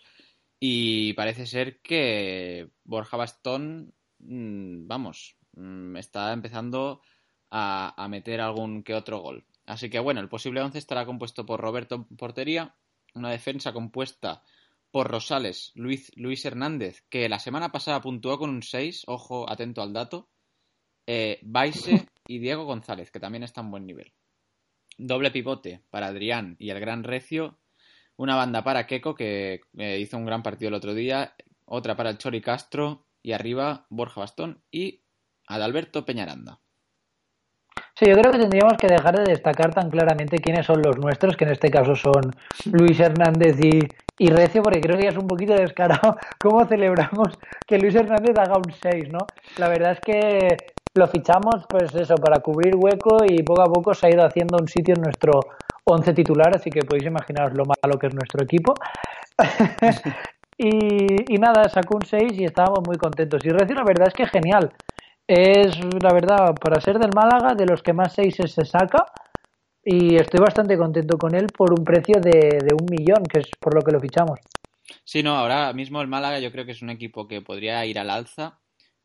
Y parece ser que Borja Bastón, mm, vamos, mm, está empezando a, meter algún que otro gol. Así que bueno, el posible 11 estará compuesto por Roberto portería, una defensa compuesta por Rosales, Luis, Luis Hernández, que la semana pasada puntuó con un 6, ojo, atento al dato, eh, Baise y Diego González, que también está en buen nivel. Doble pivote para Adrián y el gran Recio, una banda para Keco, que eh, hizo un gran partido el otro día, otra para el Chori Castro y arriba Borja Bastón y Adalberto Peñaranda. Sí, yo creo que tendríamos que dejar de destacar tan claramente quiénes son los nuestros, que en este caso son Luis Hernández y, y Recio, porque creo que ya es un poquito descarado cómo celebramos que Luis Hernández haga un 6, ¿no? La verdad es que lo fichamos, pues eso, para cubrir hueco y poco a poco se ha ido haciendo un sitio en nuestro 11 titular, así que podéis imaginaros lo malo que es nuestro equipo. y, y nada, sacó un 6 y estábamos muy contentos. Y Recio, la verdad es que genial. Es, la verdad, para ser del Málaga, de los que más 6 se saca. Y estoy bastante contento con él por un precio de, de un millón, que es por lo que lo fichamos. Sí, no, ahora mismo el Málaga yo creo que es un equipo que podría ir al alza.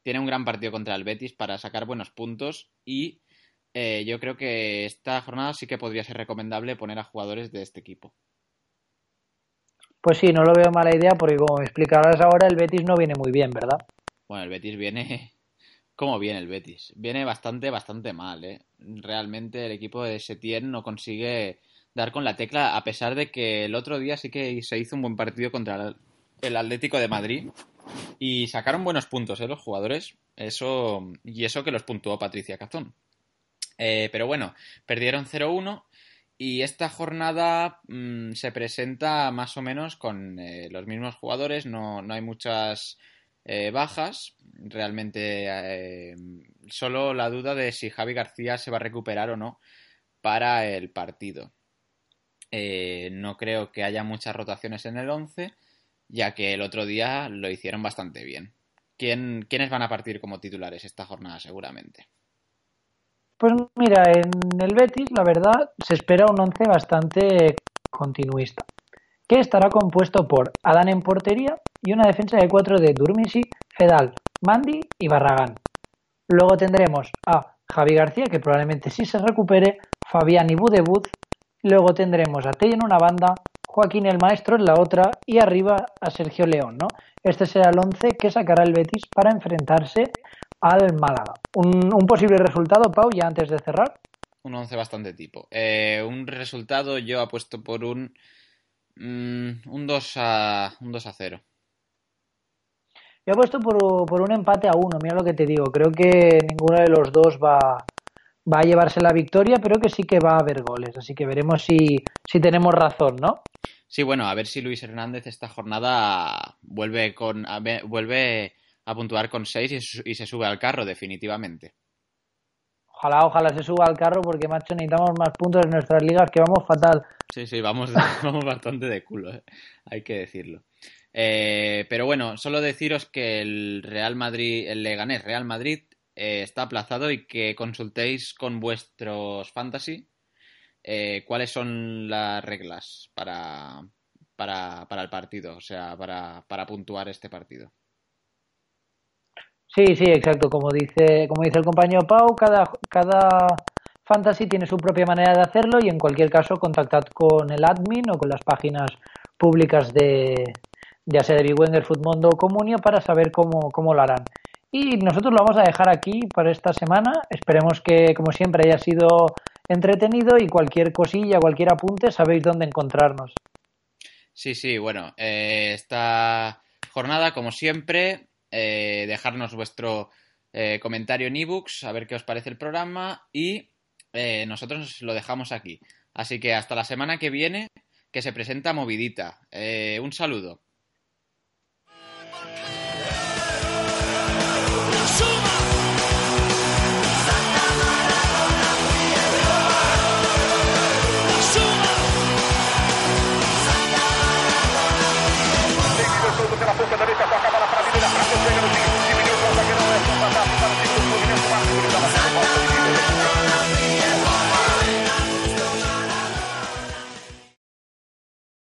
Tiene un gran partido contra el Betis para sacar buenos puntos y eh, yo creo que esta jornada sí que podría ser recomendable poner a jugadores de este equipo. Pues sí, no lo veo mala idea porque como me explicarás ahora, el Betis no viene muy bien, ¿verdad? Bueno, el Betis viene... ¿Cómo viene el Betis? Viene bastante, bastante mal, ¿eh? Realmente el equipo de Setién no consigue dar con la tecla, a pesar de que el otro día sí que se hizo un buen partido contra el Atlético de Madrid Y sacaron buenos puntos, ¿eh? Los jugadores. Eso, y eso que los puntuó Patricia Cazón. Eh, pero bueno, perdieron 0-1 y esta jornada mm, se presenta más o menos con eh, los mismos jugadores, no, no hay muchas eh, bajas. Realmente solo la duda de si Javi García se va a recuperar o no para el partido. No creo que haya muchas rotaciones en el 11, ya que el otro día lo hicieron bastante bien. ¿Quién, ¿Quiénes van a partir como titulares esta jornada seguramente? Pues mira, en el Betis, la verdad, se espera un once bastante continuista, que estará compuesto por Adán en portería y una defensa de cuatro de Durmisi, Fedal, Mandi y Barragán. Luego tendremos a Javi García, que probablemente sí se recupere, Fabián y Budebuz. Luego tendremos a Tello en una banda, Joaquín el Maestro en la otra y arriba a Sergio León, ¿no? Este será el once que sacará el Betis para enfrentarse al Málaga. Un, un posible resultado, Pau, ya antes de cerrar. Un 11 bastante tipo. Eh, un resultado yo apuesto por un, mm, un 2 a, un 2 a 0. Yo he puesto por, por un empate a uno, mira lo que te digo. Creo que ninguno de los dos va, va a llevarse la victoria, pero que sí que va a haber goles. Así que veremos si, si tenemos razón, ¿no? Sí, bueno, a ver si Luis Hernández esta jornada vuelve, con, a vuelve a puntuar con 6 y, su- y se sube al carro, definitivamente. Ojalá, ojalá se suba al carro porque, macho, necesitamos más puntos en nuestras ligas que vamos fatal. Sí, sí, vamos, vamos bastante de culo, eh, hay que decirlo. Eh, pero bueno, solo deciros que el Real Madrid, el Leganés Real Madrid eh, está aplazado y que consultéis con vuestros fantasy eh, cuáles son las reglas para, para, para el partido, o sea, para, para puntuar este partido. Sí, sí, exacto. Como dice, como dice el compañero Pau, cada, cada fantasy tiene su propia manera de hacerlo y en cualquier caso contactad con el admin o con las páginas públicas de ya sea de Big Wenger, Futmundo o Comunio para saber cómo, cómo lo harán. Y nosotros lo vamos a dejar aquí para esta semana. Esperemos que, como siempre, haya sido entretenido y cualquier cosilla, cualquier apunte, sabéis dónde encontrarnos. Sí, sí, bueno, eh, esta jornada, como siempre, eh, dejarnos vuestro eh, comentario en ebooks, a ver qué os parece el programa y nosotros lo dejamos aquí. Así que hasta la semana que viene, que se presenta movidita. Un saludo.